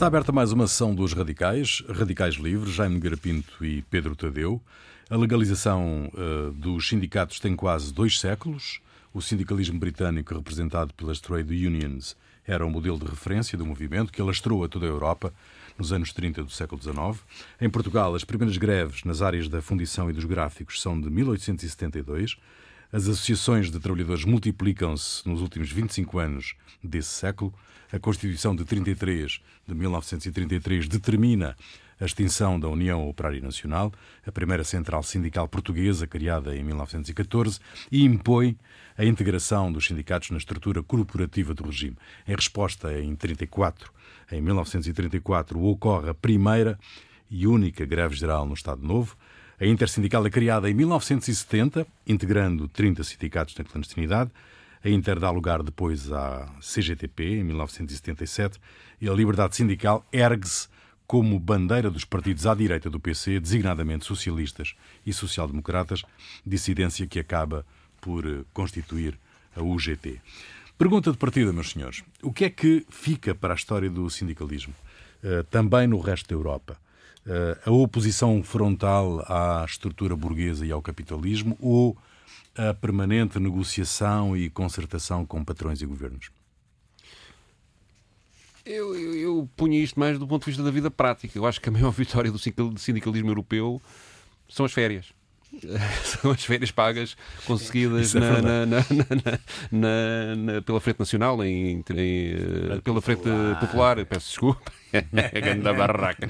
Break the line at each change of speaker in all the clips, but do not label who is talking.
Está aberta mais uma sessão dos Radicais, Radicais Livres, Jaime Nogueira Pinto e Pedro Tadeu. A legalização uh, dos sindicatos tem quase dois séculos. O sindicalismo britânico, representado pelas trade unions, era o modelo de referência do movimento que alastrou a toda a Europa nos anos 30 do século XIX. Em Portugal, as primeiras greves nas áreas da fundição e dos gráficos são de 1872. As associações de trabalhadores multiplicam-se nos últimos 25 anos desse século. A Constituição de 33, de 1933, determina a extinção da União Operária Nacional, a primeira central sindical portuguesa criada em 1914, e impõe a integração dos sindicatos na estrutura corporativa do regime. Em resposta, em 34, em 1934, ocorre a primeira e única greve geral no Estado Novo. A Intersindical é criada em 1970, integrando 30 sindicatos na clandestinidade. A Inter dá lugar depois à CGTP, em 1977, e a liberdade sindical ergue-se como bandeira dos partidos à direita do PC, designadamente socialistas e social-democratas, dissidência que acaba por eh, constituir a UGT. Pergunta de partida, meus senhores: o que é que fica para a história do sindicalismo, uh, também no resto da Europa? Uh, a oposição frontal à estrutura burguesa e ao capitalismo ou a permanente negociação e concertação com patrões e governos?
Eu, eu, eu punha isto mais do ponto de vista da vida prática. Eu acho que a maior vitória do sindicalismo europeu são as férias. são as férias pagas conseguidas é na, na, na, pela Frente Nacional, em, em, eh, pela Frente Popular. Peço desculpa. É grande barraca.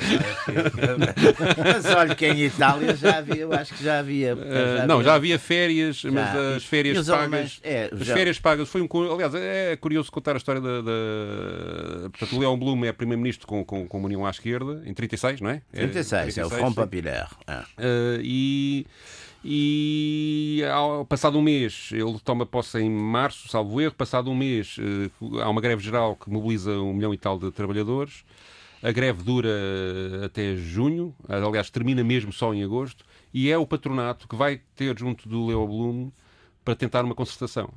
mas olha que em Itália já havia, eu acho que já havia. Já
uh, havia não, já havia férias, já. mas as férias pagas. É, as férias pagas foi um. Aliás, é curioso contar a história da. da portanto, Leão Blum é primeiro-ministro com, com, com União à esquerda, em 36, não é?
36, é, 36, é o Front Populaire.
Uh, e e ao, passado um mês, ele toma posse em março, salvo erro, passado um mês há uma greve geral que mobiliza um milhão e tal de trabalhadores. A greve dura até junho, aliás, termina mesmo só em agosto, e é o patronato que vai ter junto do Leo Blum para tentar uma concertação.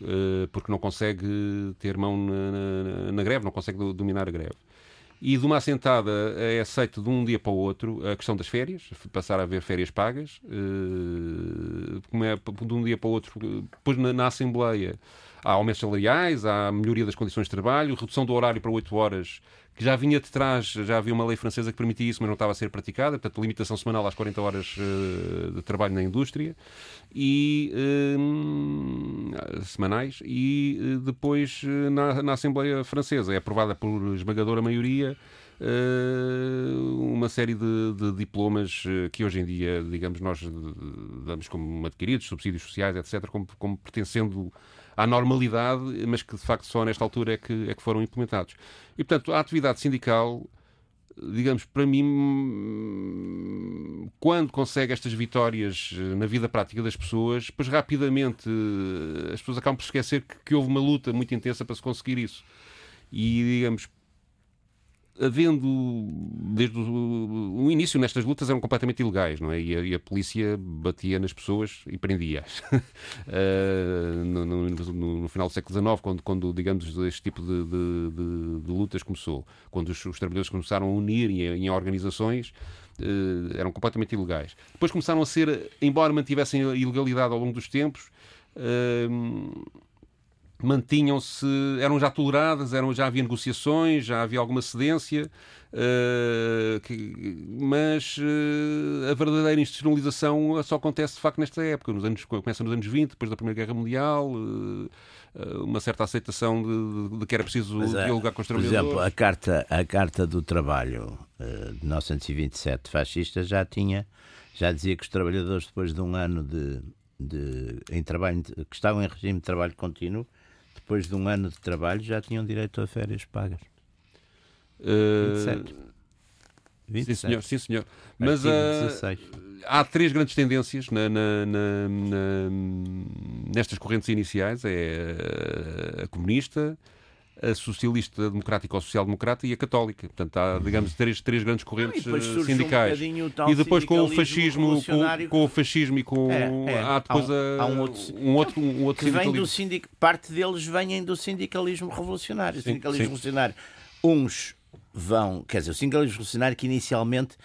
Eh, porque não consegue ter mão na, na, na greve, não consegue dominar a greve e de uma assentada é aceito de um dia para o outro a questão das férias, passar a haver férias pagas, eh, como é de um dia para o outro, depois na, na Assembleia há aumentos salariais, há melhoria das condições de trabalho, redução do horário para 8 horas que já vinha de trás, já havia uma lei francesa que permitia isso, mas não estava a ser praticada, portanto, limitação semanal às 40 horas uh, de trabalho na indústria, e uh, semanais, e uh, depois na, na, Assembleia Francesa é aprovada por esmagadora maioria uma série de, de, diplomas que hoje em dia, digamos, nós damos como adquiridos, subsídios sociais, etc., como, como pertencendo à normalidade, mas que de facto só nesta altura é que, é que foram implementados. E portanto, a atividade sindical, digamos, para mim, quando consegue estas vitórias na vida prática das pessoas, pois rapidamente as pessoas acabam por esquecer que, que houve uma luta muito intensa para se conseguir isso. E, digamos, havendo desde o, o, início nestas lutas eram completamente ilegais, não é? E a, e a polícia batia nas pessoas e prendia-as. uh, no, no, no, final do século XIX, quando, quando digamos, este tipo de, de, de, de lutas começou, quando os, os, trabalhadores começaram a unir em, em organizações, uh, eram completamente ilegais. Depois começaram a ser, embora mantivessem a ilegalidade ao longo dos tempos, uh, mantinham-se, eram já toleradas, eram, já havia negociações, já havia alguma cedência, uh, que, mas uh, a verdadeira institucionalização só acontece de facto nesta época, nos anos, começa nos anos 20, depois da Primeira Guerra Mundial, uh, uma certa aceitação de, de, de, que era preciso mas, dialogar com os trabalhadores.
Por exemplo, a Carta, a carta do Trabalho de 1927 fascista já tinha, já dizia que os trabalhadores depois de um ano de, de em trabalho, que estavam em regime de trabalho contínuo, depois de um ano de trabalho, já tinham direito a férias pagas.
Uh... 27. 27. Sim, senhor. Sim, senhor. Mas uh, há três grandes tendências na, na, na, nestas correntes iniciais: é a comunista, a socialista democrática ou social-democrata e a católica. Portanto, há, uhum. digamos, três, três grandes correntes ah, sindicais. Um
e
depois com o fascismo, com, com, o fascismo e com é, é. há depois há um, há um, outro, um outro, um outro
que vem do sindic... parte deles vêm do sindicalismo revolucionário. Sim, sindicalismo sim. revolucionário. Uns vão. Quer dizer, o sindicalismo revolucionário que inicialmente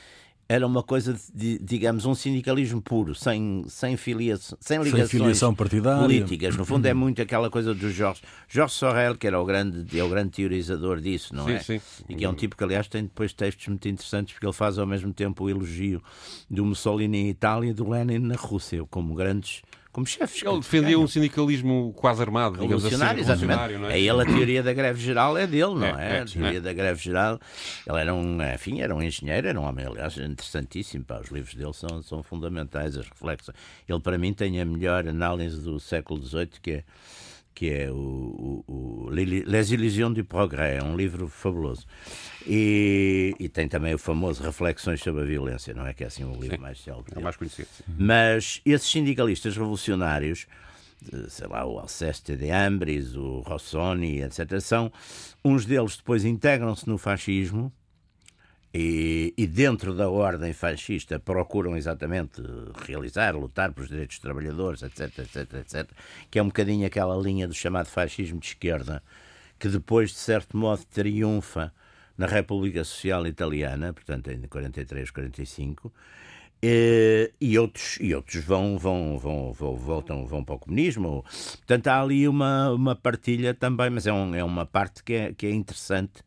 era uma coisa de, digamos, um sindicalismo puro, sem, sem, filiação, sem ligações
sem filiação partidária.
políticas. No fundo, é muito aquela coisa do Jorge, Jorge Sorel, que era o grande, é o grande teorizador disso, não
Sim,
é?
sim.
E que é um tipo que, aliás, tem depois textos muito interessantes, porque ele faz ao mesmo tempo o elogio do Mussolini em Itália e do Lenin na Rússia, como grandes. Como chefes.
Ele defendia um sindicalismo quase armado, digamos assim.
Exatamente.
não
É
é?
ele a teoria da greve geral é dele, não
É,
é?
é,
a teoria
é.
da greve geral. Ele era um, enfim, era um engenheiro, era um homem, aliás, interessantíssimo. Pá, os livros dele são, são fundamentais, as reflexões. Ele, para mim, tem a melhor análise do século XVIII, que é, que é o, o, o Les Illusions du Progrès, é um livro fabuloso. E, e tem também o famoso Reflexões sobre a Violência, não é? Que é assim o livro mais célebre.
É o mais conhecido. sim.
Mas esses sindicalistas revolucionários, sei lá, o Alceste de Ambris, o Rossoni, etc., são, uns deles depois integram-se no fascismo e, e dentro da ordem fascista procuram exatamente realizar, lutar pelos direitos dos trabalhadores, etc, etc, etc, que é um bocadinho aquela linha do chamado fascismo de esquerda, que depois, de certo modo, triunfa na República Social Italiana, portanto, em 43, 45, eh, e outros, e outros vão, vão, vão, vão, voltam, vão para o comunismo. Portanto, há ali uma, uma partilha também, mas é, um, é uma parte que é, que é interessante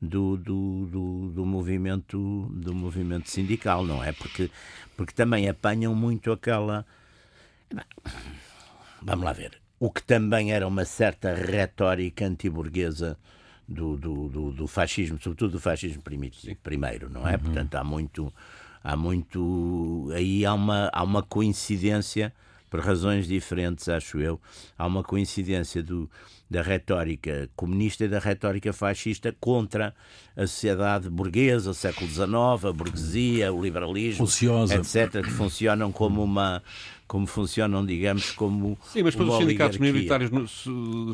do, do, do, do movimento, do movimento sindical, não é? Porque, porque também apanham muito aquela. Vamos lá ver. O que também era uma certa retórica antiburguesa do, do, do, do fascismo, sobretudo do fascismo primitivo, primeiro, não é? Portanto, há muito, há muito. Aí há uma, há uma coincidência, por razões diferentes, acho eu, há uma coincidência do, da retórica comunista e da retórica fascista contra a sociedade burguesa, o século XIX, a burguesia, o liberalismo,
Ociosa.
etc., que funcionam como uma. Como funcionam, digamos, como.
Sim, mas depois os sindicatos minoritários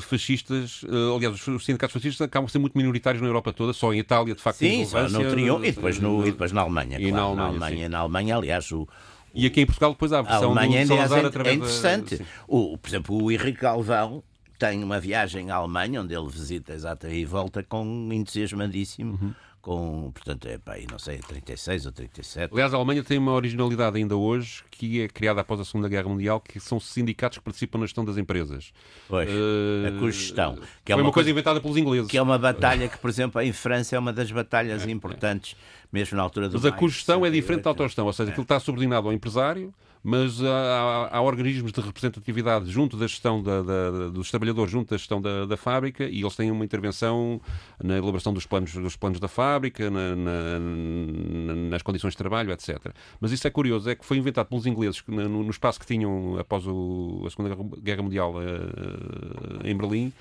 fascistas, eh, aliás, os- os sindicatos fascistas acabam por ser muito minoritários na Europa toda, só em Itália, de facto,
Sim, só no triunfo, e depois, no, e depois na Alemanha.
E na
claro,
Alemanha, sim.
na Alemanha, aliás, o,
E aqui em Portugal depois há a
a
versão
Alemanha
do
é,
Salazar
é
através da-
interessante.
sim.
O, por exemplo, o Henrique Galvão tem uma viagem à Alemanha, onde ele visita exata e volta com entusiasmadíssimo.
Uhum.
Com, portanto, é pá, aí não sei, 36 ou 37.
Aliás, a Alemanha tem uma originalidade ainda hoje, que é criada após a Segunda Guerra Mundial, que são sindicatos que participam na gestão das empresas.
Pois,
Eh,
a cogestão. Que é
Foi
uma
uma coisa inventada pelos ingleses.
que é uma batalha que, por exemplo, em França é uma das batalhas importantes, mesmo na altura do
Mas a cogestão é
68.
diferente da autogestão, ou seja, aquilo está subordinado ao empresário, mas há, há- organismos de representatividade junto da gestão da- da- dos trabalhadores, junto da gestão da, da fábrica, e eles têm uma intervenção na elaboração dos planos, dos planos da fábrica, na- na- na- nas condições de trabalho, etc. Mas isso é curioso, é que foi inventado pelos ingleses no, no espaço que tinham após o- a Segunda Guerra- Guerra Mundial eh, em Berlim,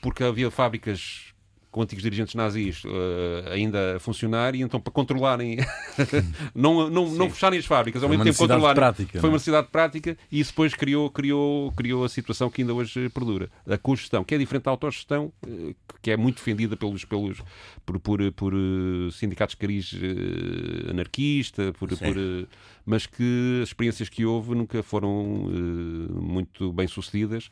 porque havia fábricas com antigos dirigentes nazis eh, ainda a funcionar e então para controlarem não, não, não fecharem as fábricas ao mesmo tempo controlarem.
prática,
foi uma
é?
necessidade prática e isso depois criou, criou, criou a situação que ainda hoje perdura a cogestão, que é diferente da autogestão eh, que é muito defendida pelos, pelos, por, por, por eh, sindicatos de cariz anarquista por, por, mas que as experiências que houve nunca foram muito bem sucedidas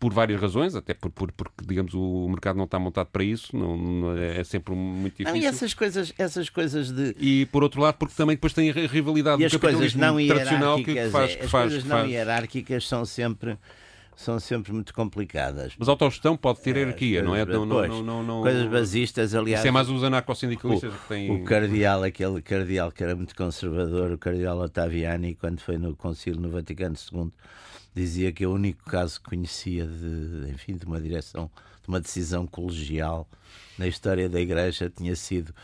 por várias razões, até por, por- porque, digamos, o mercado não está montado para isso, não, não- é sempre muito
Não,
difícil.
e essas coisas, essas coisas de.
E, por outro lado, porque também depois tem a rivalidade
E
do capitalismo
não
tradicional que, faz...
é,
Que
as
faz,
coisas não
faz.
hierárquicas são sempre, são sempre muito complicadas.
Mas a autogestão pode ter hierarquia, não é? Não, não, não, não, não-
Coisas basistas, aliás.
Isso é mais os anarcossindicalistas que têm...
O cardeal, aquele cardeal que era muito conservador, o cardeal Ottaviani, quando foi no concílio no Vaticano II, dizia que o único caso que conhecia de, enfim, de uma direção, de uma decisão colegial na história da Igreja tinha sido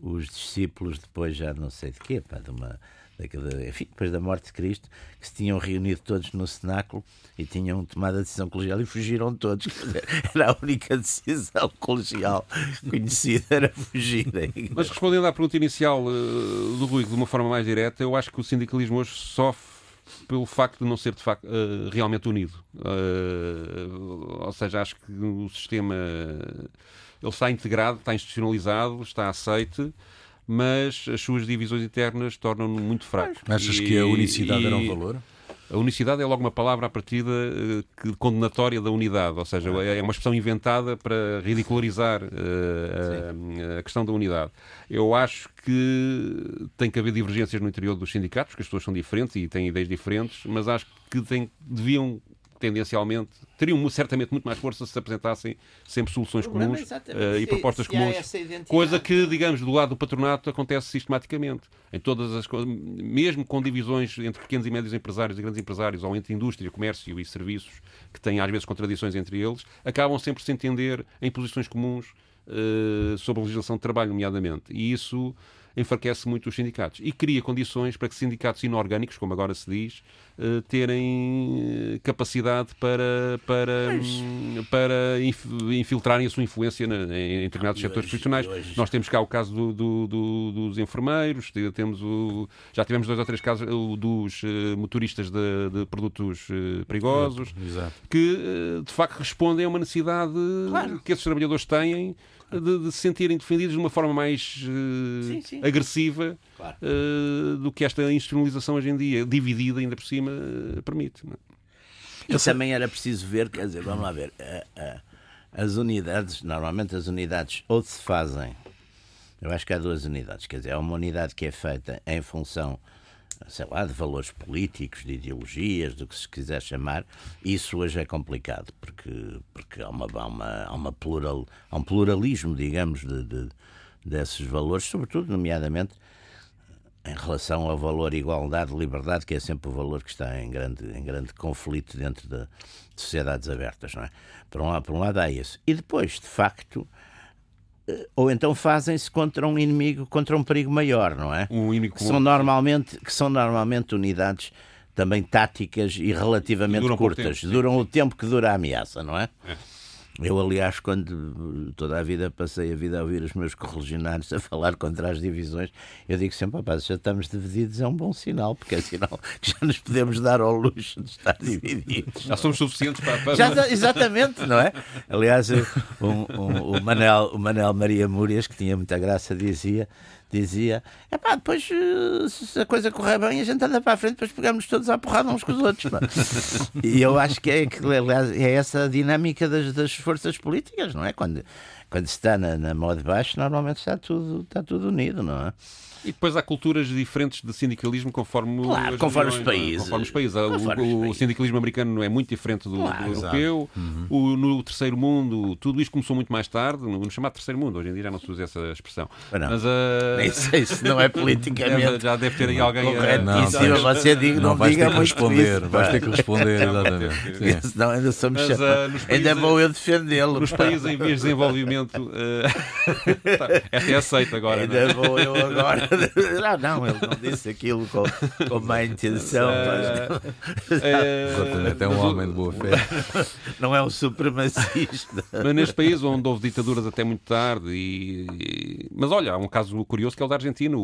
os discípulos depois já não sei de quê, pá, de uma daquela- enfim, depois da morte de Cristo, que se tinham reunido todos no cenáculo e tinham tomado a decisão colegial e fugiram todos. Era a única decisão colegial conhecida, era fugirem.
Mas respondendo à pergunta inicial eh, do Rui de uma forma mais direta, eu acho que o sindicalismo hoje sofre pelo facto de não ser de facto eh, realmente unido. Eh, ou seja, acho que o sistema ele está integrado, está institucionalizado, está aceite, mas as suas divisões internas tornam-no muito fraco.
Achas
E-
que a unicidade era um
e-
valor?
A unicidade é logo uma palavra à partida uh, que, condenatória da unidade, ou seja, é uma expressão inventada para ridicularizar uh, a, a, questão da unidade. Eu acho que tem que haver divergências no interior dos sindicatos, porque as pessoas são diferentes e têm ideias diferentes, mas acho que tem, deviam tendencialmente, teriam certamente muito mais força se se apresentassem sempre soluções comuns uh, e propostas comuns. Coisa que, digamos, do lado do patronato acontece sistematicamente. Em todas as coisas, mesmo com divisões entre pequenos e médios empresários e grandes empresários, ou entre indústria, comércio e serviços, que têm às vezes contradições entre eles, acabam sempre se entender em posições comuns uh, sobre a legislação de trabalho, nomeadamente. E isso enfraquece muito os sindicatos e cria condições para que sindicatos inorgânicos, como agora se diz, uh, terem eh, capacidade para, para, Mas... para infiltrarem a sua influência em determinados hoje, setores profissionais. Hoje... Nós temos cá o caso do, do, do, dos enfermeiros, temos o, já tivemos dois ou três casos o, dos uh, motoristas de, de produtos perigosos, Exato. que de facto respondem a uma necessidade claro. que esses trabalhadores têm de, de se sentirem defendidos de uma forma mais uh, sim, sim. agressiva claro. uh, do que esta institucionalização hoje em dia, dividida ainda por cima, uh, permite.
E também era preciso ver, quer dizer, vamos lá ver, as unidades, normalmente as unidades ou se fazem, eu acho que há duas unidades, quer dizer, há uma unidade que é feita em função sei lá, de valores políticos, de ideologias, do que se quiser chamar, isso hoje é complicado, porque, porque há, uma, há, uma, há, uma plural, há um pluralismo, digamos, de, de, desses valores, sobretudo, nomeadamente, em relação ao valor igualdade, liberdade, que é sempre o valor que está em grande, em grande conflito dentro de sociedades abertas, não é? Por um, por um lado há isso. E depois, de facto, ou então fazem-se contra um inimigo, contra um perigo maior, não é?
Um inimigo
que são normalmente que são normalmente unidades também táticas e relativamente curtas. Tempo, Duram o tempo que dura a ameaça, não é? é. Eu, aliás, quando toda a vida passei a vida a ouvir os meus correligionários a falar contra as divisões, eu digo sempre, rapaz, já estamos divididos, é um bom sinal, porque é sinal que já nos podemos dar ao luxo de estar divididos.
Já somos suficientes para... para...
Já, exatamente, não é? Aliás, um, um, o, Manel, o Manel Maria Múrias, que tinha muita graça, dizia dizia: é pá, depois eh, se a coisa correr bem, a gente anda para a frente, depois pegamos todos à porrada uns com os outros. e eu acho que é, é essa a dinâmica das, das forças políticas, não é? Quando, quando se está na, na mão de baixo, normalmente está tudo, está tudo unido, não é?
E depois há culturas diferentes de sindicalismo conforme,
claro, conforme os países.
Conforme os países. Conforme o, os países. o, sindicalismo americano é muito diferente do, claro, do europeu. Uhum. O, no terceiro mundo, tudo isto começou muito mais tarde, no, no, chamado terceiro mundo. Hoje em dia já não se usa essa expressão.
Não, Mas, uh... Nem sei se não é politicamente.
já deve ter aí alguém.
Corretíssimo, uh... você diga, não, não diga
muito responder, isso, Vais ter que responder, exatamente.
Senão ainda sou Mas, uh, Ainda é bom eu defendê-lo.
Nos países em vias de desenvolvimento, uh... esta é aceita agora.
Ainda não? vou eu agora ah, não, ele não disse aquilo com, com má intenção.
Mas... É, é um homem de boa fé.
Não é um supremacista.
Mas neste país onde houve ditaduras até muito tarde, e... mas olha, há um caso curioso que é o da Argentina, o,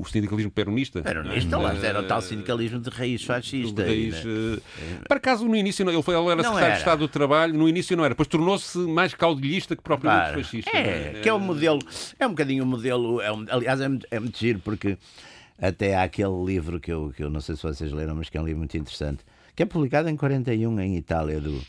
o sindicalismo peronista.
Peronista, lá era o tal sindicalismo de raiz fascista. De raiz,
né? Para acaso, no início, ele, foi, ele era secretário era. de Estado do Trabalho, no início não era, depois tornou-se mais caudilhista que propriamente claro. fascista.
É, é, que é o modelo, é um bocadinho o modelo, é um, aliás, é, é muito giro porque até há aquele livro que eu, que eu não sei se vocês leram, mas que é um livro muito interessante, que é publicado em 41 em Itália, do,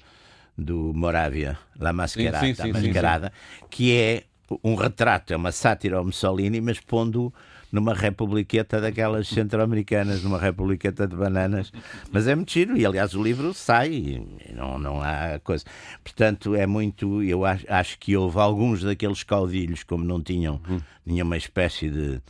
do Moravia, La Mascherata, sim, sim, sim, Mascarada, que é um retrato, é uma sátira ao Mussolini, mas pondo numa republiqueta daquelas centro-americanas, numa republiqueta de bananas. Mas é muito giro, e aliás o livro sai, e não, não há coisa. Portanto, é muito. Eu acho, acho que houve alguns daqueles caudilhos, como não tinham hum. nenhuma espécie de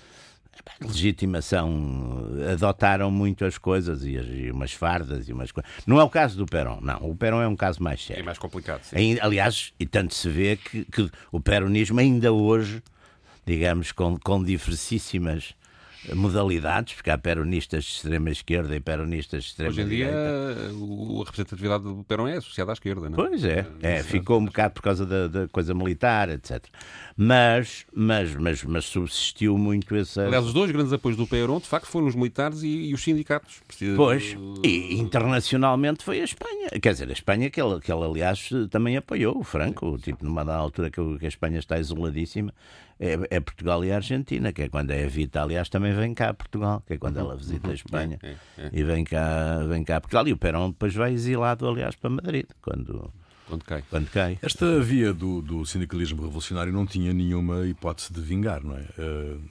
legitimação, adotaram muito as coisas e, as, e, umas fardas e umas coisas. Não é o caso do Perón, não. O Perón é um caso mais sério.
É mais complicado. Sim.
Aliás, e tanto se vê que, que o peronismo ainda hoje, digamos, com, com diversíssimas modalidades, porque há peronistas de extrema esquerda e peronistas de extrema
direita.
Hoje em
dia a representatividade do Perón é associada à esquerda, não
é? Pois é, é ficou um bocado por causa da, da, coisa militar, etc. Mas, mas, mas, mas subsistiu muito essa...
Aliás, os dois grandes apoios do Perón, de facto, foram os militares e, e os sindicatos.
Pois, e internacionalmente foi a Espanha. Quer dizer, a Espanha que ela, que ela aliás, também apoiou o Franco, tipo, numa altura que a Espanha está isoladíssima, é, é, Portugal e a Argentina, que é quando é a Vita, aliás, também vem cá a Portugal, que é quando ela visita a Espanha é, é, é. e vem cá, vem cá a Portugal. E o Perón depois vai exilado, aliás, para Madrid, quando,
quando cai.
Quando cai.
Esta via do, do, sindicalismo revolucionário não tinha nenhuma hipótese de vingar, não é? Uh,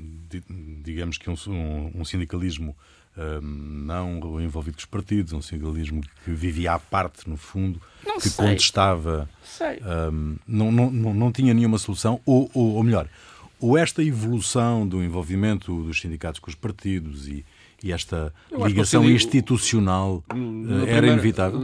digamos que um, um, um sindicalismo uh, não envolvido com os partidos, um sindicalismo que vivia à parte, no fundo, não que sei. contestava. Uh, não, não, não, não tinha nenhuma solução, ou, ou, ou melhor, ou esta evolução do envolvimento dos sindicatos com os partidos e, e esta ligação seria, institucional eh, era inevitável?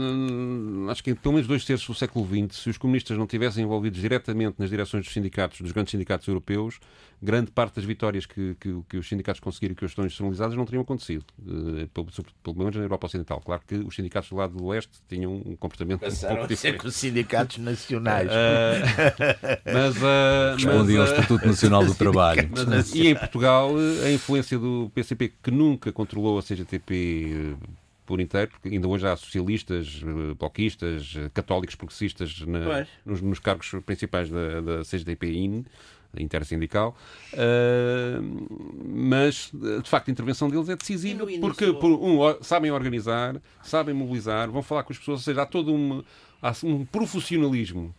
Acho que pelo menos dois terços do século XX, se os comunistas não tivessem envolvidos diretamente nas direções dos sindicatos, dos grandes sindicatos europeus, grande parte das vitórias que, que, que os sindicatos conseguiram e que estão institucionalizadas não teriam acontecido, uh, pelo, pelo menos na Europa Ocidental. Claro que os sindicatos do lado do Oeste tinham um comportamento
Passaram
um pouco diferente.
com os sindicatos nacionais.
Uh, mas, uh,
Respondiam ao Estatuto Nacional do Trabalho.
Mas, e em Portugal, a influência do PCP, que nunca controlou a CGTP por inteiro, porque ainda hoje há socialistas, bloquistas, católicos progressistas na, nos, nos, cargos principais da, da CGTP-IN, intersindical, uh, mas de facto a intervenção deles é decisiva porque por, um, sabem organizar, sabem mobilizar, vão falar com as pessoas, ou seja, há todo um, há um profissionalismo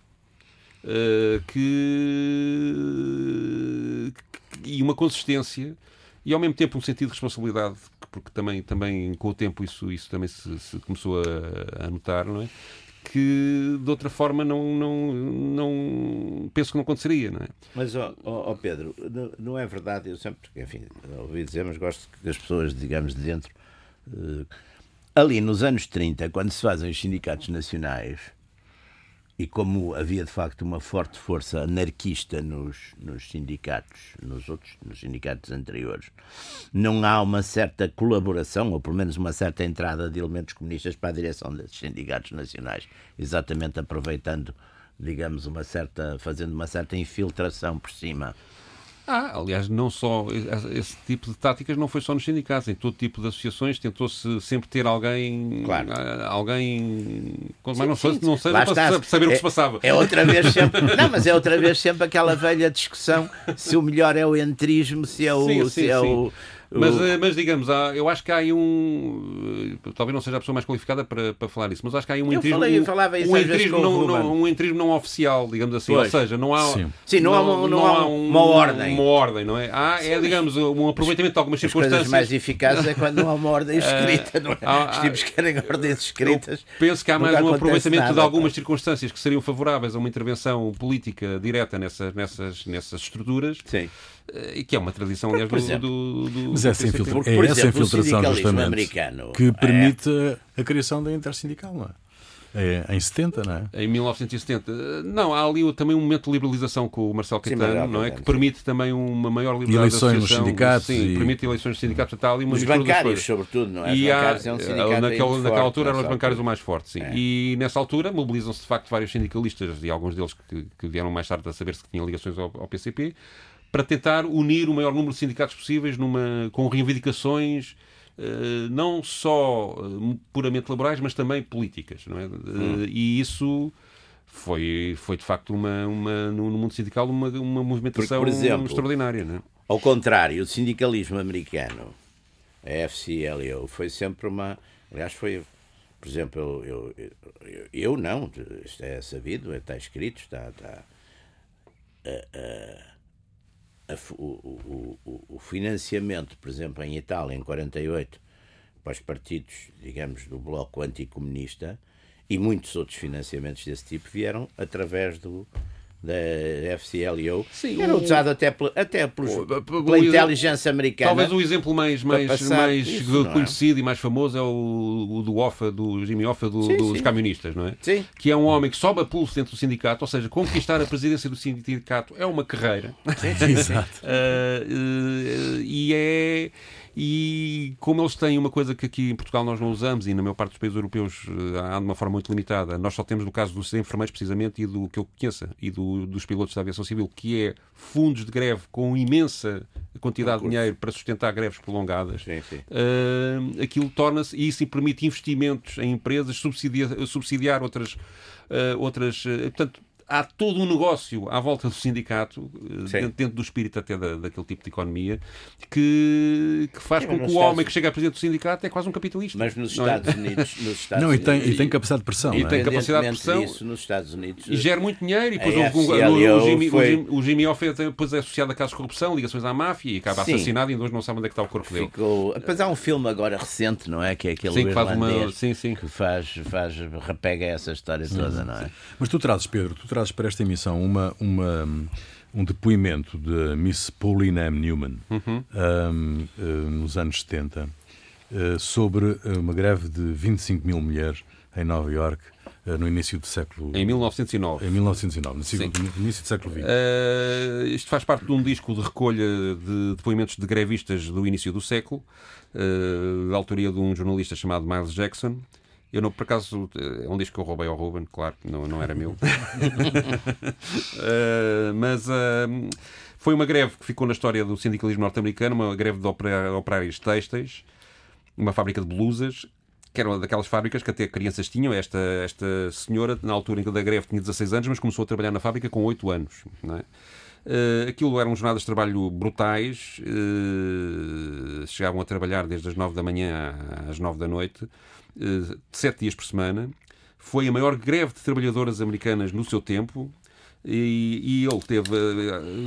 uh, que, e uma consistência e ao mesmo tempo um sentido de responsabilidade porque também, também com o tempo isso, isso também se, se começou a, a notar, não é? que de outra forma não, não, não penso que não aconteceria, não é?
Mas, ó Pedro, não é verdade, eu sempre, enfim, ouvi dizer, mas gosto que as pessoas, digamos, de dentro, uh, ali nos anos 30, quando se fazem os sindicatos nacionais, e como havia de facto uma forte força anarquista nos, nos sindicatos, nos outros nos sindicatos anteriores, não há uma certa colaboração, ou pelo menos uma certa entrada de elementos comunistas para a direção desses sindicatos nacionais, exatamente aproveitando, digamos, uma certa, fazendo uma certa infiltração por cima
ah, aliás, não só esse tipo de táticas não foi só nos sindicatos, em todo tipo de associações tentou-se sempre ter alguém, claro. Ah, alguém, mas sim, não, sim, não seja para saber é, o que se passava.
É outra vez sempre, não, mas é outra vez sempre aquela velha discussão se o melhor é o entrismo, se é o, sim, se é o
mas, eh, mas digamos, há, eu acho que há aí um. Eh, talvez não seja a pessoa mais qualificada para, para falar isso, mas acho que há aí um
eu
entrismo.
Falei, eu falava isso
um, entrismo não, não, um entrismo não oficial, digamos assim. Pois. Ou seja, não há.
Sim, Sim não, não, há, uma, não há um, uma ordem.
Uma ordem, não é? Há, é, digamos, um aproveitamento de algumas circunstâncias. As
coisas mais eficazes é quando não há uma ordem escrita, não é? Há, Os tipos querem ordens escritas.
penso que há mais um aproveitamento nada, de algumas circunstâncias que seriam favoráveis a uma intervenção política direta nessas, nessas, nessas estruturas.
Sim
e que é uma tradição, aliás, do, do, do,
Mas essa, infiltra... é essa infiltração justamente americano, que permite é... a criação da intersindical, não é? É, em 70, não é?
Em 1970. Não, há ali também um momento de liberalização com o Marcelo Caetano, sim, não é? Que permite também uma maior liberdade
eleições nos sindicatos.
Sim, e... permite eleições nos sindicatos. Está ali uma
Os bancários, sobretudo, não é?
E há, é um naquela, naquela altura eram os bancários o mais forte, sim. É. E nessa altura mobilizam-se de facto vários sindicalistas e alguns deles que, que vieram mais tarde a saber-se que tinham ligações ao, ao PCP para tentar unir o maior número de sindicatos possíveis numa, com reivindicações uh, não só uh, puramente laborais, mas também políticas. Não é? Hum. Uh, e isso foi, foi de facto uma, uma, no, mundo sindical uma, uma movimentação por exemplo, extraordinária. Não é?
Ao contrário, o sindicalismo americano, a FCLO, foi sempre uma. Aliás, foi. Por exemplo, eu, eu, eu, eu não, isto é sabido, está escrito, está. está a, o, o, o, financiamento, por exemplo, em Itália, em 48, para os partidos, digamos, do bloco anticomunista, e muitos outros financiamentos desse tipo vieram através do, da FCLO, Sim, era usado até, até pelos, o, pela inteligência americana.
Talvez o exemplo mais, mais, mais isso, é? conhecido é? e mais famoso é o, o do Offa, do Jimmy Offa, do, sim, dos sim. camionistas, não é?
Sim.
Que é um homem que sobe a pulso dentro do sindicato, ou seja, conquistar a presidência do sindicato é uma carreira.
Exato.
uh, uh, e é e como eles têm uma coisa que aqui em Portugal nós não usamos e na maior parte dos países europeus eh, há de uma forma muito limitada, nós só temos no caso dos enfermeiros precisamente e do que eu conheça e do, dos pilotos da aviação civil, que é fundos de greve com imensa quantidade de dinheiro para sustentar greves prolongadas.
Sim, sim.
Uh, aquilo torna-se, e isso permite investimentos em empresas, subsidiar, subsidiar outras, uh, outras uh, portanto, há todo um negócio à volta do sindicato, dentro, dentro, do espírito até da, daquele tipo de economia, que, que faz Sim, com que o homem Estados... que chega a presidente do sindicato é quase um capitalista.
Mas nos Estados é? Unidos. Nos Estados
não, e tem, e tem capacidade de pressão.
E
é?
tem capacidade de pressão.
Disso, nos Estados Unidos.
E gera muito dinheiro. E depois o, o, o, Jimmy, foi... o Jimmy Hoffa depois é associado a casos de corrupção, ligações à máfia e acaba Sim. assassinado e hoje não sabe onde é que está o corpo dele.
Ficou... Depois há um filme agora recente, não é? Que é aquele sim, que faz uma... sim, sim. que faz, faz, repega essa história toda, não é?
Mas tu trazes, Pedro, tu trazes para esta emissão uma, uma, um depoimento de Miss Pauline M. Newman uhum. um, uh, nos anos 70 uh, sobre uma greve de 25 mil mulheres em Nova York uh, no início do século...
Em 1909.
Em 1909, no, início do século XX.
Uh, isto faz parte de um disco de recolha de depoimentos de grevistas do início do século, uh, da autoria de um jornalista chamado Miles Jackson, eu, não, por acaso, é um disco que eu roubei ao Ruben, claro, não, não era meu. uh, mas uh, foi uma greve que ficou na história do sindicalismo norte-americano, uma greve de operários têxteis, uma fábrica de blusas, que era uma daquelas fábricas que até crianças tinham. Esta, esta senhora, na altura em que da greve, tinha 16 anos, mas começou a trabalhar na fábrica com 8 anos. Não é? Uh, aquilo eram jornadas de trabalho brutais, uh, chegavam a trabalhar desde as 9 da manhã às 9 da noite, sete dias por semana. Foi a maior greve de trabalhadoras americanas no seu tempo. E, e ele teve.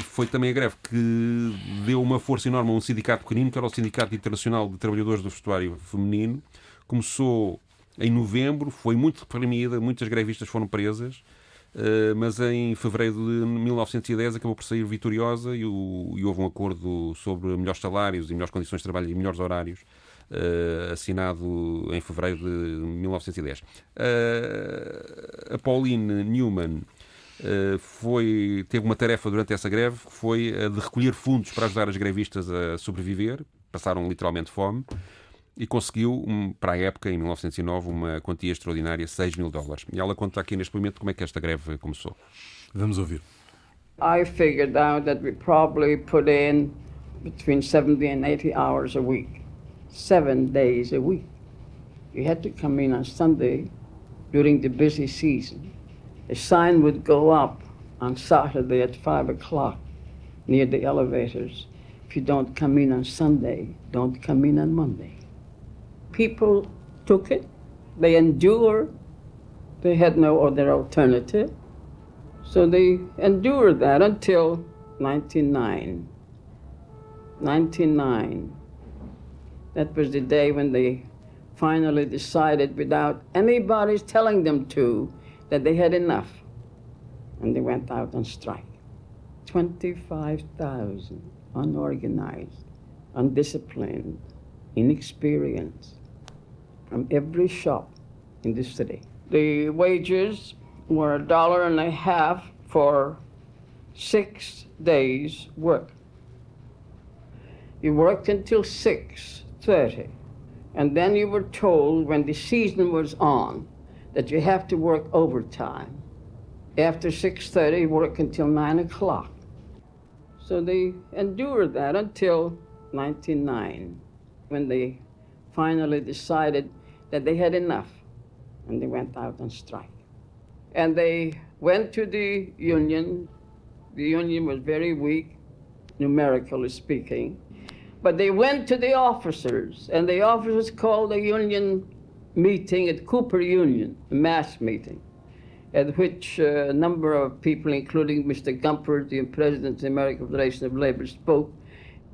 Foi também a greve que deu uma força enorme a um sindicato pequenino, que era o Sindicato Internacional de Trabalhadores do Vestuário Feminino. Começou em novembro, foi muito reprimida, muitas grevistas foram presas. Uh, mas em fevereiro de 1910 acabou por sair vitoriosa e, o, e, houve um acordo sobre melhores salários e melhores condições de trabalho e melhores horários uh, assinado em fevereiro de 1910. Uh, eh, a Pauline Newman foi, teve uma tarefa durante essa greve que foi a de recolher fundos para ajudar as grevistas a sobreviver, passaram literalmente fome e conseguiu, para a época, em 1909, uma quantia extraordinária, 6 mil dólares. E ela conta aqui neste momento como é que esta greve começou.
Vamos ouvir.
I figured out that we probably put in between 70 and 80 hours a week, seven days a week. You had to come in on Sunday during the busy season. A sign would go up on Saturday at 5 o'clock near the elevators. If you don't come in on Sunday, don't come in on Monday people took it, they endured, they had no other alternative. So they endured that until 1909. 1909. That was the day when they finally decided, without anybody's telling them to, that they had enough. And they went out on strike. 25,000 unorganized, undisciplined, inexperienced, from every shop in the city. The wages were a dollar and a half for six days' work. You worked until 6.30, and then you were told when the season was on that you have to work overtime. After 6.30, work until 9 o'clock. So they endured that until 1909, when they finally decided that they had enough and they went out on strike. And they went to the union. The union was very weak, numerically speaking. But they went to the officers, and the officers called a union meeting at Cooper Union, a mass meeting, at which uh, a number of people, including Mr. Gumpert, the president of the American Federation of Labor, spoke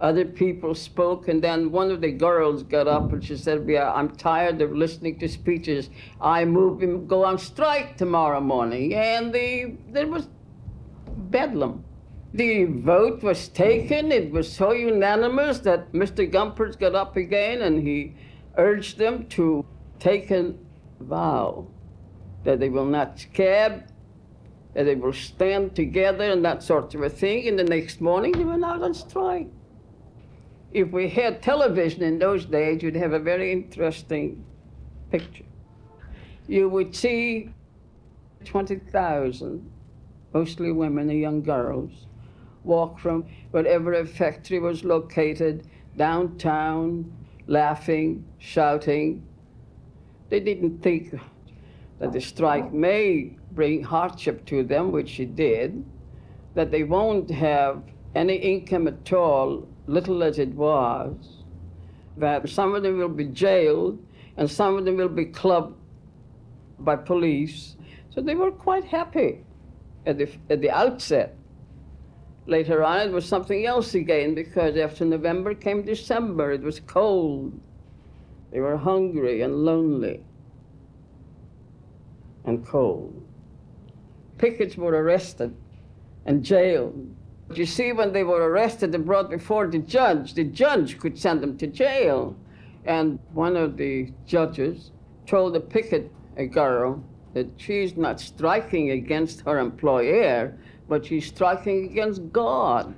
other people spoke, and then one of the girls got up and she said, I'm tired of listening to speeches. I move and go on strike tomorrow morning. And the, there was bedlam. The vote was taken. It was so unanimous that Mr. Gumpers got up again and he urged them to take a vow that they will not scab, that they will stand together and that sort of a thing. And the next morning they went out on strike if we had television in those days, you'd have a very interesting picture. You would see 20,000, mostly women and young girls, walk from wherever a factory was located downtown, laughing, shouting. They didn't think that the strike may bring hardship to them, which it did, that they won't have any income at all, little as it was, that some of them will be jailed and some of them will be clubbed by police. So they were quite happy at the, at the outset. Later on, it was something else again because after November came December. It was cold. They were hungry and lonely and cold. Pickets were arrested and jailed. But you see, when they were arrested and brought before the judge, the judge could send them to jail. And one of the judges told the picket a girl that she's not striking against her employer, but she's striking against God.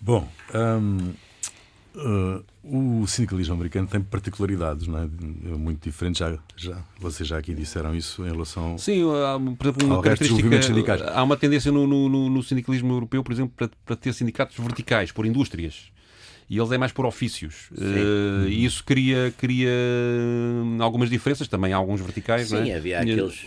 Bom, um, uh, o sindicalismo americano tem particularidades, não é? Muito diferentes. Já, já, vocês já aqui disseram isso em relação.
Sim, há, por exemplo, uma característica, há uma tendência no, no, no, sindicalismo europeu, por exemplo, para, para ter sindicatos verticais, por indústrias e eles é mais por ofícios. Uh, e isso cria, cria algumas diferenças também, há alguns verticais.
Sim,
é?
havia aqueles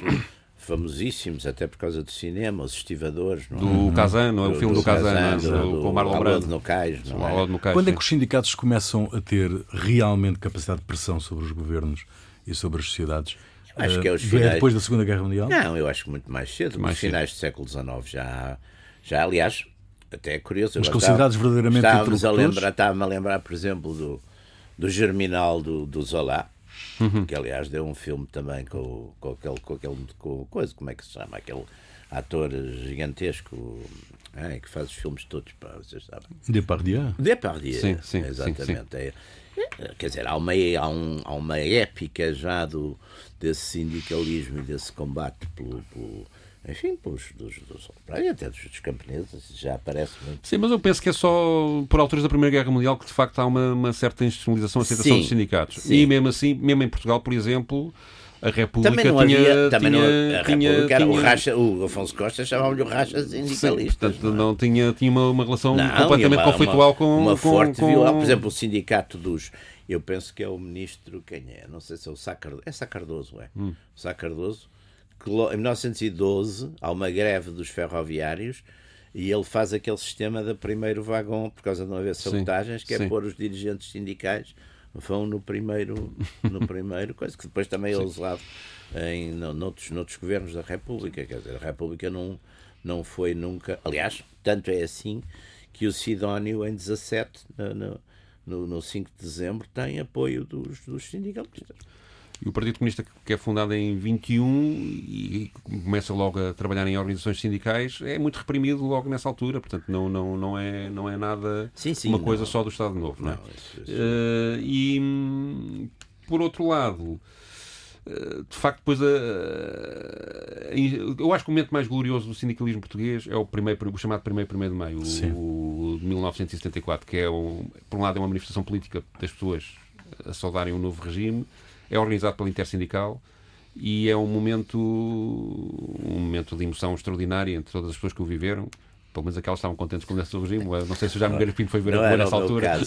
famosíssimos, até por causa do cinema, os estivadores.
Não é? Do uhum. Kazan, não é? o filme do, do Kazan, do, com Marlon Brando.
No cais, não é?
no cais, Quando é que os sindicatos começam a ter realmente capacidade de pressão sobre os governos e sobre as sociedades?
Acho que é os
eh, finais... depois da Segunda Guerra Mundial?
Não, eu acho que muito mais cedo. Mais finais do século XIX já, já aliás, até é curioso.
Mas considerados estava, verdadeiramente
estávamos a lembrar, Estava-me a lembrar, por exemplo, do, do Germinal do, do Zola, uhum. que aliás deu um filme também com, com aquele, com aquele com coisa, como é que se chama? Aquele ator gigantesco é, que faz os filmes todos, pá, vocês sabem.
Depardieu?
Depardieu,
sim, sim,
exatamente.
Sim, sim.
É, é, quer dizer, há uma, há, um, há uma épica já do, desse sindicalismo e desse combate pelo, pelo enfim, pelos, dos, dos até dos, dos camponeses, já aparece muito.
Sim, mas eu penso que é só por alturas da Primeira Guerra Mundial que de facto há uma, uma certa institucionalização, aceitação sim, dos sindicatos. Sim. E mesmo assim, mesmo em Portugal, por exemplo, a República
também não
tinha,
havia, também
tinha,
não, a tinha, República era tinha, o racha, o Afonso Costa chamava-lhe o racha sindicalista.
Portanto, não, é? não, tinha, tinha uma, uma relação não, completamente uma, conflitual
uma,
com.
Uma forte
com,
violência. Por exemplo, o sindicato dos. Eu penso que é o ministro, quem é? Não sei se é o Sá Cardoso. É Sá Cardoso, é. Hum. Sá Cardoso em 1912 há uma greve dos ferroviários e ele faz aquele sistema de primeiro vagão, por causa de não haver sabotagens, que é sim. pôr os dirigentes sindicais vão no primeiro, no primeiro coisa, que depois também é usado em, noutros, noutros governos da República. Quer dizer, a República não, não foi nunca. Aliás, tanto é assim que o Sidónio, em 17, no, no, no 5 de dezembro, tem apoio dos, dos sindicalistas.
E o Partido Comunista, que é fundado em 21 e começa logo a trabalhar em organizações sindicais, é muito reprimido logo nessa altura. Portanto, não, não, não, é, não é nada
sim, sim,
uma
não.
coisa só do Estado Novo. Não, é? isso, isso. Uh, e, por outro lado, uh, de facto, depois, uh, eu acho que o momento mais glorioso do sindicalismo português é o, primeiro, o chamado 1 1 de Maio, o, o, de 1974, que é, um, por um lado, é uma manifestação política das pessoas a saudarem um novo regime é organizado pela Intersindical e é um momento, um momento de emoção extraordinária entre todas as pessoas que o viveram. Pelo menos aquelas estavam contentes com o do regime. Não sei se o Jaime Nogueira Pinto foi ver a rua nessa altura.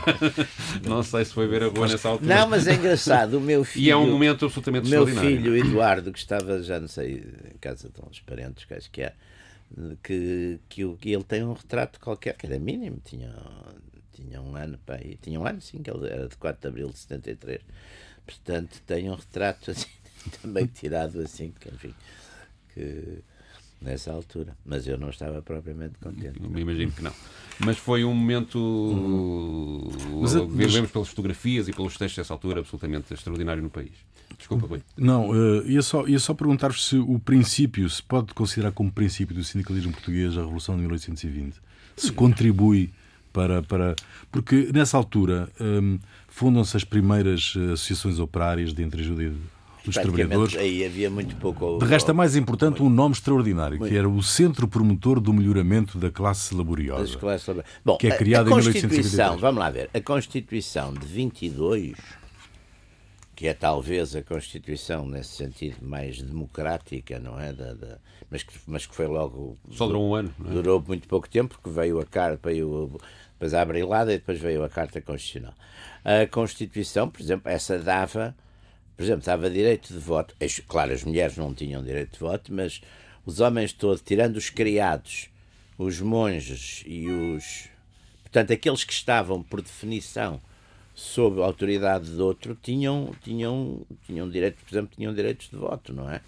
não sei se foi ver a rua nessa altura.
Não, mas é engraçado. O meu filho.
E é um momento absolutamente
meu
extraordinário.
Meu filho Eduardo, que estava, já não sei, em casa de uns parentes, que acho que é, que, que, que ele tem um retrato qualquer, que era mínimo, tinha, tinha um ano, pai, tinha um ano, sim, que ele era de 4 de abril de 73 Portanto, tem um retrato assim, também tirado assim, que, enfim, que nessa altura. Mas eu não estava propriamente contente.
Me imagino que não. Mas foi um momento. Uhum. Mas, vemos pelas fotografias e pelos textos dessa altura absolutamente extraordinário no país. Desculpa, Rui.
Não, uh, ia só, ia só perguntar-vos se o princípio se pode considerar como princípio do sindicalismo português a Revolução de 1820. Se contribui para. para porque nessa altura. Um, fundam-se as primeiras eh, associações operárias de entreajuda dos trabalhadores.
Aí havia muito pouco.
De resto, é mais importante muito. um nome extraordinário, muito. que era o Centro Promotor do Melhoramento da Classe Laboriosa.
Classe... Bom,
que é criado
a, a
em 1853.
Vamos lá ver. A Constituição de 22, que é talvez a Constituição nesse sentido mais democrática, não é? Da, da... Mas, que, mas que foi logo.
Só durou um ano. É?
Durou muito pouco tempo, porque veio a carta, veio depois a abrilhada e depois veio a Carta Constitucional. A Constituição, por exemplo, essa dava por exemplo, estava direito de voto. Claro, as mulheres não tinham direito de voto, mas os homens todos, tirando os criados, os monges e os. Portanto, aqueles que estavam, por definição, sob a autoridade de outro, tinham, tinham, tinham direito, por exemplo, tinham direitos de voto, não é?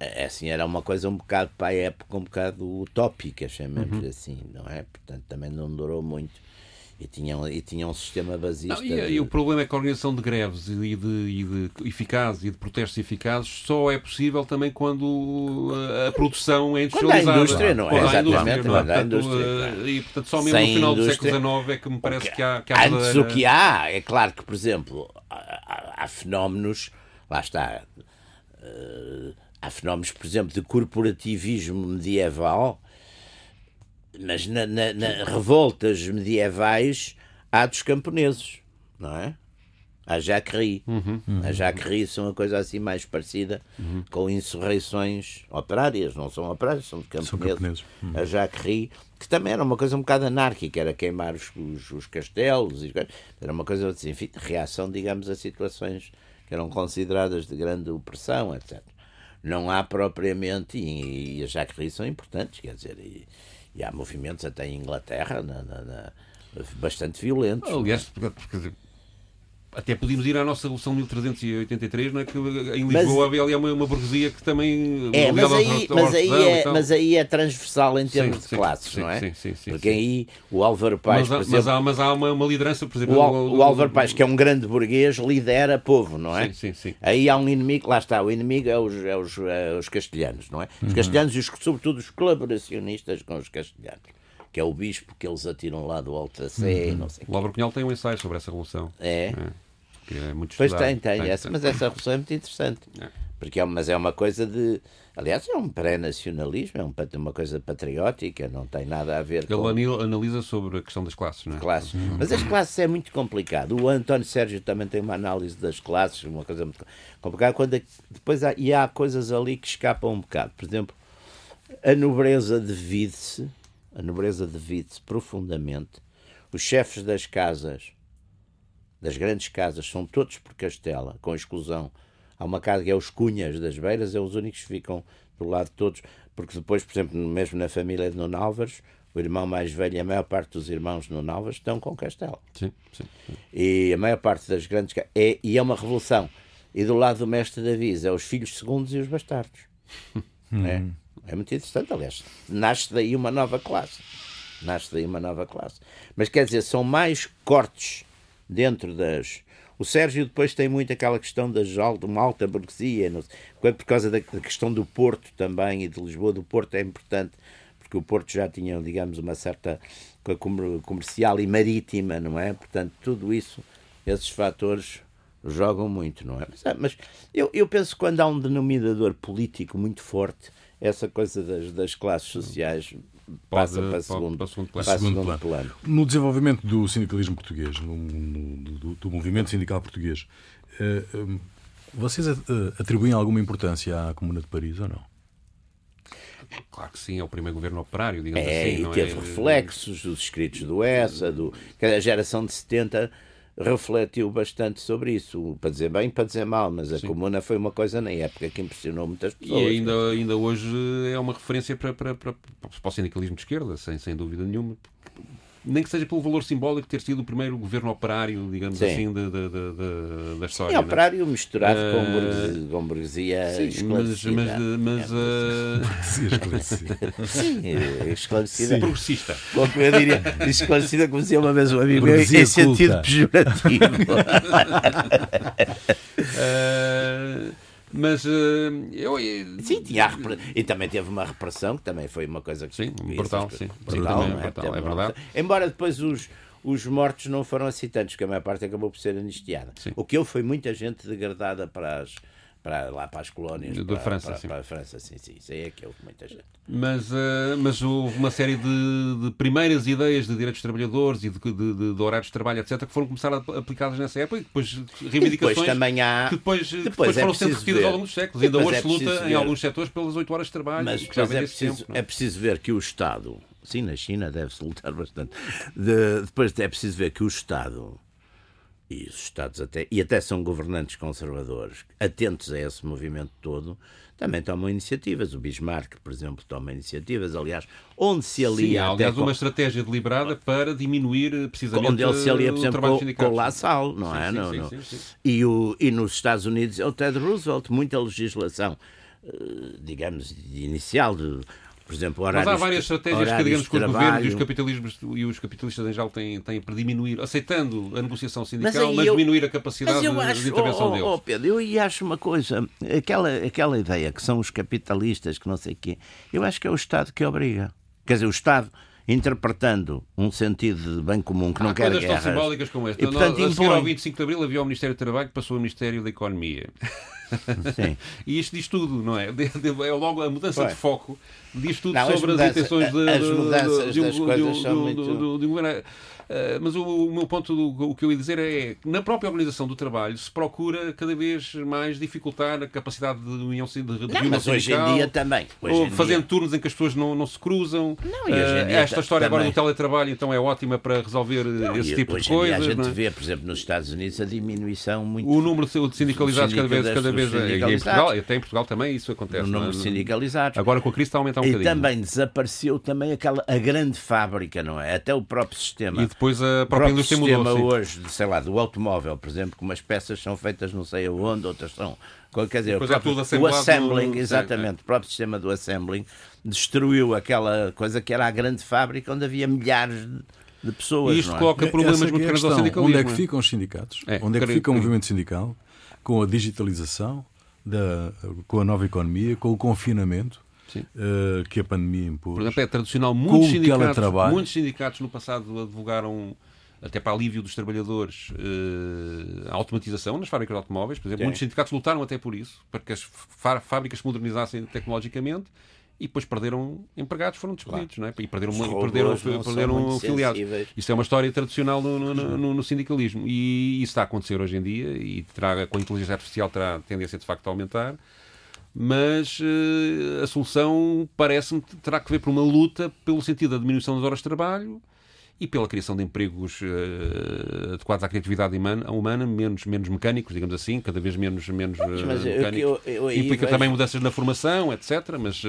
É assim, era uma coisa um bocado para a época, um bocado utópica, chamemos uhum. assim, não é? Portanto, também não durou muito. E tinham, e tinham um sistema basista. Não,
e, de... e, o problema é que a organização de greves e de, e de eficazes e de protestos eficazes só é possível também quando a, produção é industrializada.
Quando a indústria, não é? Quando Exatamente,
não é? Quando a indústria. Portanto, e, portanto, só mesmo Sem no final indústria, do século XIX é que me parece que há... Que há
antes o que há, é claro que, por exemplo, há, há fenómenos, lá está, uh, há fenómenos, por exemplo, de corporativismo medieval mas na, na, na revoltas medievais há dos camponeses, não é? A Jacquerie. Uhum, uhum. A Jacquerie são uma coisa assim mais parecida uhum. com insurreições operárias, não são operárias, são de camponeses. São camponeses. Uhum. A Jacquerie, que também era uma coisa um bocado anárquica, era queimar os, os, os castelos, era uma coisa, assim, enfim, reação, digamos, a situações que eram consideradas de grande opressão, etc. Não há propriamente, e, e as Jacquerie são importantes, quer dizer, e, e há movimentos até em Inglaterra na, na, na, bastante violentos.
Aliás, quer dizer, até podíamos ir à nossa Revolução 1383, não é? Que em Lisboa havia ali uma, uma burguesia que também.
É, mas aí, mas, aí é, mas aí é transversal em termos sim, de sim, classes, sim, não é? Sim, sim, sim. Porque aí o Álvaro Paz.
Mas,
exemplo,
mas, há, mas há uma, uma, liderança, por exemplo.
O, o, o Álvaro Paz, que é um grande burguês, lidera povo, não é?
Sim, sim, sim.
Aí há um inimigo, lá está, o inimigo é os, é os, é os castelhanos, não é? Os uhum. castelhanos e, os, sobretudo, os colaboracionistas com os castelhanos que é o bispo que eles atiram lá do Alto da Sé, uhum. não sei.
Cunhal tem um ensaio sobre essa revolução.
É. é
que é muito
Pois
tem,
tem, tem, essa, mas essa revolução é muito interessante. É. Porque é, mas é uma coisa de. Aliás, é um pré-nacionalismo, é um, uma coisa patriótica, não tem nada a ver
Ele com. Ele analisa sobre a questão das classes, não é?
Classes. Uhum. Mas as classes é muito complicado. O António Sérgio também tem uma análise das classes, uma coisa muito complicada. Quando é, depois há, e há coisas ali que escapam um bocado. Por exemplo, a nobreza divide-se, a nobreza divide-se profundamente. Os chefes das casas das grandes casas são todos por Castela, com exclusão. Há uma casa que é os Cunhas das Beiras, é os únicos que ficam do lado de todos, porque depois, por exemplo, mesmo na família de Nuno Álvares, o irmão mais velho e a maior parte dos irmãos de Nuno Álvares estão com Castela.
Sim, sim, sim.
E a maior parte das grandes é E é uma revolução. E do lado do mestre Davi é os filhos segundos e os bastardos. é? É muito interessante, aliás. Nasce daí uma nova classe. Nasce daí uma nova classe. Mas quer dizer, são mais cortes dentro das. O Sérgio depois tem muito aquela questão alta, uma alta burguesia, sei, por causa da, questão do Porto também e de Lisboa. Do Porto é importante, porque o Porto já tinha, digamos, uma certa comercial e marítima, não é? Portanto, tudo isso, esses fatores jogam muito, não é? Mas, é, mas eu, eu penso que quando há um denominador político muito forte, essa coisa das, das classes sociais pode, passa para, segundo, para segundo, plano. Para segundo plano. plano.
No desenvolvimento do sindicalismo português, no, no, do, do, movimento sindical português, uh, vocês uh, atribuem alguma importância à Comuna de Paris ou não?
Claro que sim, é o primeiro governo operário, digamos
é,
assim.
E teve é? reflexos dos escritos do ESA, do, a geração de 70 refletiu bastante sobre isso, para dizer bem, para dizer mal, mas a Sim. Comuna foi uma coisa na época que impressionou muitas pessoas.
E ainda, ainda hoje é uma referência para, para, para, para o sindicalismo de esquerda, sem, sem dúvida nenhuma, nem que seja pelo valor simbólico de ter sido o primeiro governo operário, digamos Sim. assim, de, de, de, da história.
Sim, operário né? misturado uh, com, burguesia, com burguesia Sim, esclarecida.
Mas, mas, mas uh...
burguesia esclarecida.
Sim, esclarecida. Sim.
Progressista.
Como eu diria, esclarecida como dizia uma vez um amigo meu, em sentido pejorativo.
uh... Mas uh, eu.
Sim, tinha e também teve uma repressão, que também foi uma coisa que.
Sim, brutal, sim. Brutal,
é? brutal, é verdade. Embora depois os, os mortos não foram assim tantos, que a maior parte acabou por ser anistiada. Sim. O que houve foi muita gente degradada para as para lá para as colónias
da França, para, sim.
para a França, sim, sim, isso aí é que houve muita gente.
Mas, uh, mas houve uma série de, de, primeiras ideias de direitos de trabalhadores e de, de, de, horários de trabalho, etc., que foram começar a aplicadas nessa época e depois reivindicações
depois também há...
que depois, depois, depois é foram sendo repetidas ao longo dos séculos. Ainda hoje é se luta ver. em alguns setores pelas 8 horas de trabalho.
Mas depois é preciso, tempo, é? é preciso ver que o Estado, sim, na China deve-se lutar bastante, depois é preciso ver que o Estado e os Estados até, e até são governantes conservadores, atentos a esse movimento todo, também tomam iniciativas. O Bismarck, por exemplo, toma iniciativas. Aliás, onde se alia.
Sim, aliás, uma estratégia deliberada para diminuir eh, precisamente
onde ele se alia, por exemplo, com, com o
La
Salle, não é? Sim, não, sim, não. Sim, e, o, e nos Estados Unidos é o Ted Roosevelt, muita legislação, eh, digamos, inicial de por exemplo,
horários, Mas há várias estratégias que, digamos, que os governos e os, capitalismos, e os capitalistas em geral têm, têm para diminuir, aceitando a negociação sindical, mas, mas eu, diminuir a capacidade acho, de, intervenção oh, deles.
Oh, Pedro, eu acho uma coisa, aquela, aquela ideia que são os capitalistas, que não sei o quê, eu acho que é o Estado que obriga. Quer dizer, o Estado interpretando um sentido de bem comum que não quer
coisas
guerras.
tão simbólicas como esta. E, portanto, a seguir ao 25 de Abril havia o Ministério do Trabalho que passou ao Ministério da Economia. Sim. e isto diz tudo, não é? É logo a mudança de foco, diz tudo não, sobre as, as intenções de,
as mudanças de, de, das de, coisas são muito...
de um governo. Uh, mas o, o, meu ponto, do, o que eu ia dizer é que na própria organização do trabalho se procura cada vez mais dificultar a capacidade de união de, de
não, mas hoje em dia também. Hoje
ou fazendo dia... turnos em que as pessoas não, não se cruzam. Não, e hoje em dia uh, esta história também. agora do teletrabalho então é ótima para resolver não, esse tipo de coisas.
a gente
é?
vê, por exemplo, nos Estados Unidos a diminuição muito.
O número de sindicalizados cada vez, cada vez é, e em Portugal, até em Portugal também isso acontece. O
número
de
sindicalizados.
Agora com a crise está a aumentar um
e
bocadinho.
E também desapareceu também aquela a grande fábrica, não é? Até o próprio sistema.
Depois a própria indústria
mudou.
sistema
hoje, sei lá, do automóvel, por exemplo, que umas peças são feitas não sei aonde, outras são. Quer dizer, o, próprio, o assembling, exatamente, o próprio sistema do assembling destruiu aquela coisa que era a grande fábrica onde havia milhares de de pessoas.
E isto é? coloca problemas muito é grandes ao sindicalismo.
Onde é que ficam os sindicatos? É, onde é que fica o movimento sindical? Com a digitalização, da, com a nova economia, com o confinamento. Uh, que a pandemia impôs.
Por exemplo, é tradicional. Muitos sindicatos, muitos sindicatos no passado advogaram até para alívio dos trabalhadores, uh, a automatização nas fábricas de automóveis. Por exemplo, Sim. muitos sindicatos lutaram até por isso, para que as fábricas se modernizassem tecnologicamente e depois perderam empregados, foram despedidos, claro. não é? E perderam, e perderam, perderam afiliados. Isso é uma história tradicional no, no, no, no, sindicalismo e isso está a acontecer hoje em dia e terá, com a inteligência artificial terá tendência de facto a aumentar. Mas uh, a solução parece-me terá que ver por uma luta pelo sentido da diminuição das horas de trabalho, e pela criação de empregos uh, adequados à criatividade humana, humana, menos, menos mecânicos, digamos assim, cada vez menos, menos uh, mecânicos. Eu, eu, eu, Implica também mudanças na formação, etc. Mas, uh...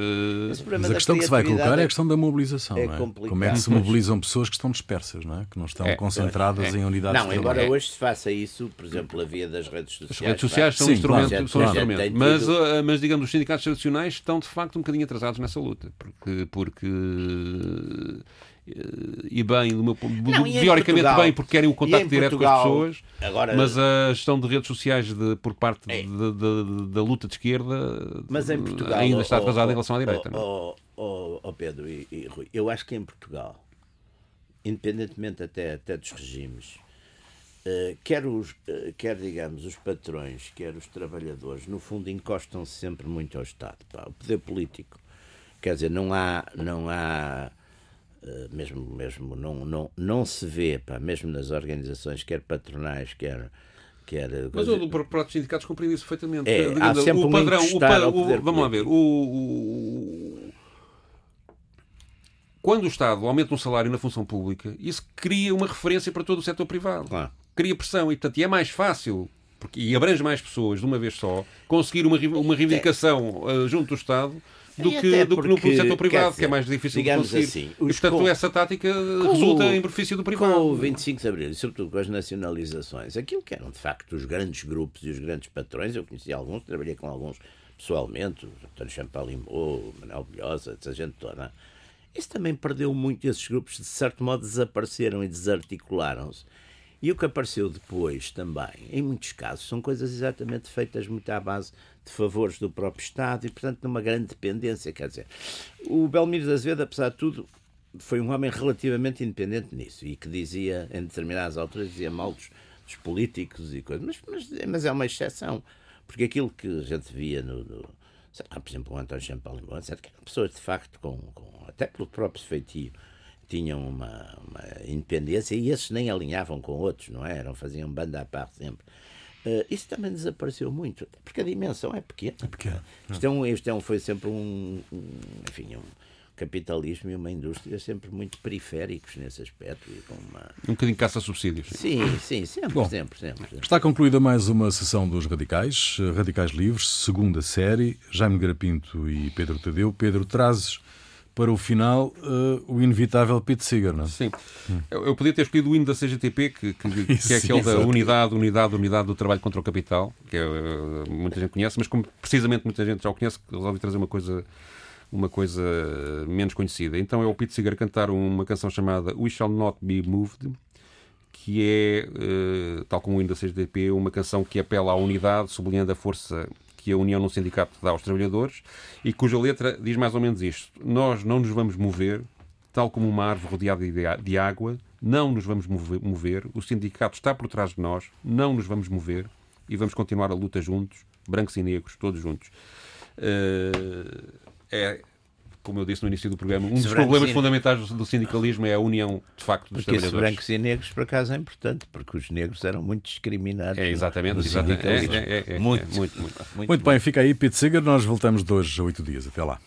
mas a questão que se vai colocar é a questão da mobilização. É, não é? Como é que se mobilizam pessoas que estão dispersas, não é? que não estão é, concentradas é. em unidades
Não, embora hoje se faça isso, por exemplo, a via das redes sociais.
As redes sociais são Sim, instrumento, claro, são claro. instrumento. Mas, mas, digamos, os sindicatos tradicionais estão de facto um bocadinho atrasados nessa luta, porque, porque e bem, do meu, não, teoricamente Portugal, bem, porque querem o contacto direto Portugal, com as pessoas, agora, mas a gestão de redes sociais de, por parte é. de, de, da luta de esquerda
Portugal,
ainda está atrasada em relação à direita.
Oh, oh, oh, Pedro e, e, Rui, eu acho que em Portugal, independentemente até, até dos regimes, uh, quer, os, uh, quer, digamos, os patrões, quer os trabalhadores, no fundo encostam-se sempre muito ao Estado. Pá. O poder político, quer dizer, não há. Não há eh, mesmo, mesmo não, não, não se vê, pá, mesmo nas organizações, quer patronais, quer. quer
Mas o próprio sindicatos compreende isso perfeitamente.
É, há sempre o padrão, um o, pa,
o, vamos lá ver, o, o, quando o Estado aumenta um salário na função pública, isso cria uma referência para todo o setor privado. Claro. Cria pressão e, portanto, e é mais fácil porque, e abrange mais pessoas de uma vez só, conseguir uma, uma reivindicação uh, junto do Estado do que, do que no setor privado, dizer, que é mais difícil de conseguir. Assim, e, portanto, com, essa tática resulta em benefício do privado.
Com o 25 de Abril, e sobretudo com as nacionalizações, aquilo que eram, de facto, os grandes grupos e os grandes patrões, eu conheci alguns, trabalhei com alguns pessoalmente, o António Champalimau, o Manuel Bilhosa, essa gente toda, isso também perdeu muito, esses grupos, de certo modo, desapareceram e desarticularam-se. E o que apareceu depois também, em muitos casos, são coisas exatamente feitas muito à base de favores do próprio Estado e, portanto, numa grande dependência. Quer dizer, o Belmiro de Azevedo, apesar de tudo, foi um homem relativamente independente nisso e que dizia, em determinadas alturas, dizia mal dos, dos políticos e coisas, mas, mas, mas, é uma exceção, porque aquilo que a gente via no. no sei lá, por exemplo, o António Champalimau, etc., que eram pessoas de facto, com, com, até pelo próprio feitio, tinham uma, uma, independência e esses nem alinhavam com outros, não é? Eram, faziam banda à parte sempre. Uh, isso também desapareceu muito, porque a dimensão é pequena.
É pequena.
Isto, é um, isto é um, foi sempre um, um enfim, um, capitalismo e uma indústria sempre muito periféricos nesse aspecto. E com uma...
Um bocadinho caça-subsídios.
Sim, sim, sempre,
Bom,
sempre, sempre, sempre.
Está concluída mais uma sessão dos Radicais, eh, Radicais Livres, segunda série. Jaime Garapinto e Pedro Tadeu. Pedro, trazes para o final uh, o inevitável Pete Seeger, não é?
Sim. Eu, eu podia ter escolhido o hino da CGTP, que, que, que é aquele da unidade, unidade, unidade do trabalho contra o capital, que é, uh, muita gente conhece, mas como precisamente muita gente já o conhece, resolvi trazer uma coisa uma coisa menos conhecida. Então é o Pete Seeger cantar uma canção chamada We Shall Not Be Moved, que é, eh, tal como o hino da CGTP, uma canção que apela à unidade, sublinhando a força que a união no sindicato dá aos trabalhadores e cuja letra diz mais ou menos isto: Nós não nos vamos mover, tal como uma árvore rodeada de água, não nos vamos mover, o sindicato está por trás de nós, não nos vamos mover e vamos continuar a luta juntos, brancos e negros, todos juntos. Eh, é, como eu disse no início do programa, um dos
brancos
problemas
e-
fundamentais do, do sindicalismo é a união, de facto, dos
Porque
trabalhadores.
brancos e negros, por acaso, é importante, porque os negros eram muito discriminados.
É, exatamente.
no
exatamente. É,
sindicalismo.
é, é, é,
muito,
é, muito, muito.
Muito bem, fica aí Pete Seeger. Nós voltamos de hoje a oito dias. Até lá.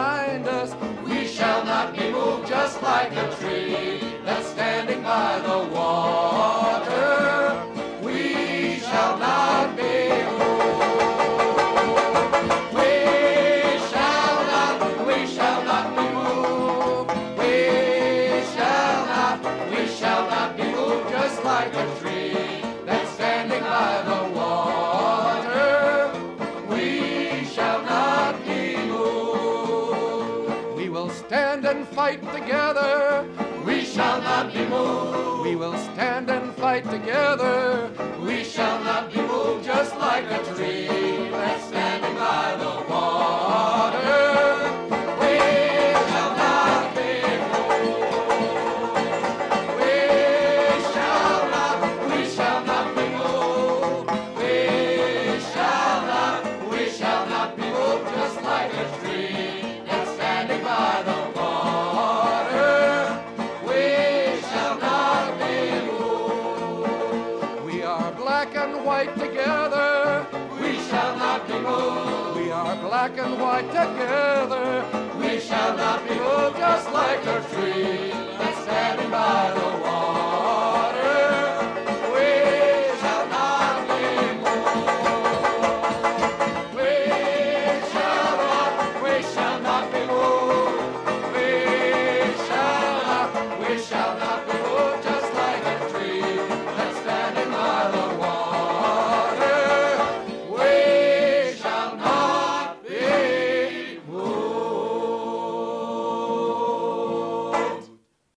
Behind us. We shall not be moved just like a tree that's standing by the water. We shall not and fight together. We shall not be moved. We will stand and fight together. We shall not be moved just like a tree black and white together. We shall not be moved just like a tree that's standing by the water.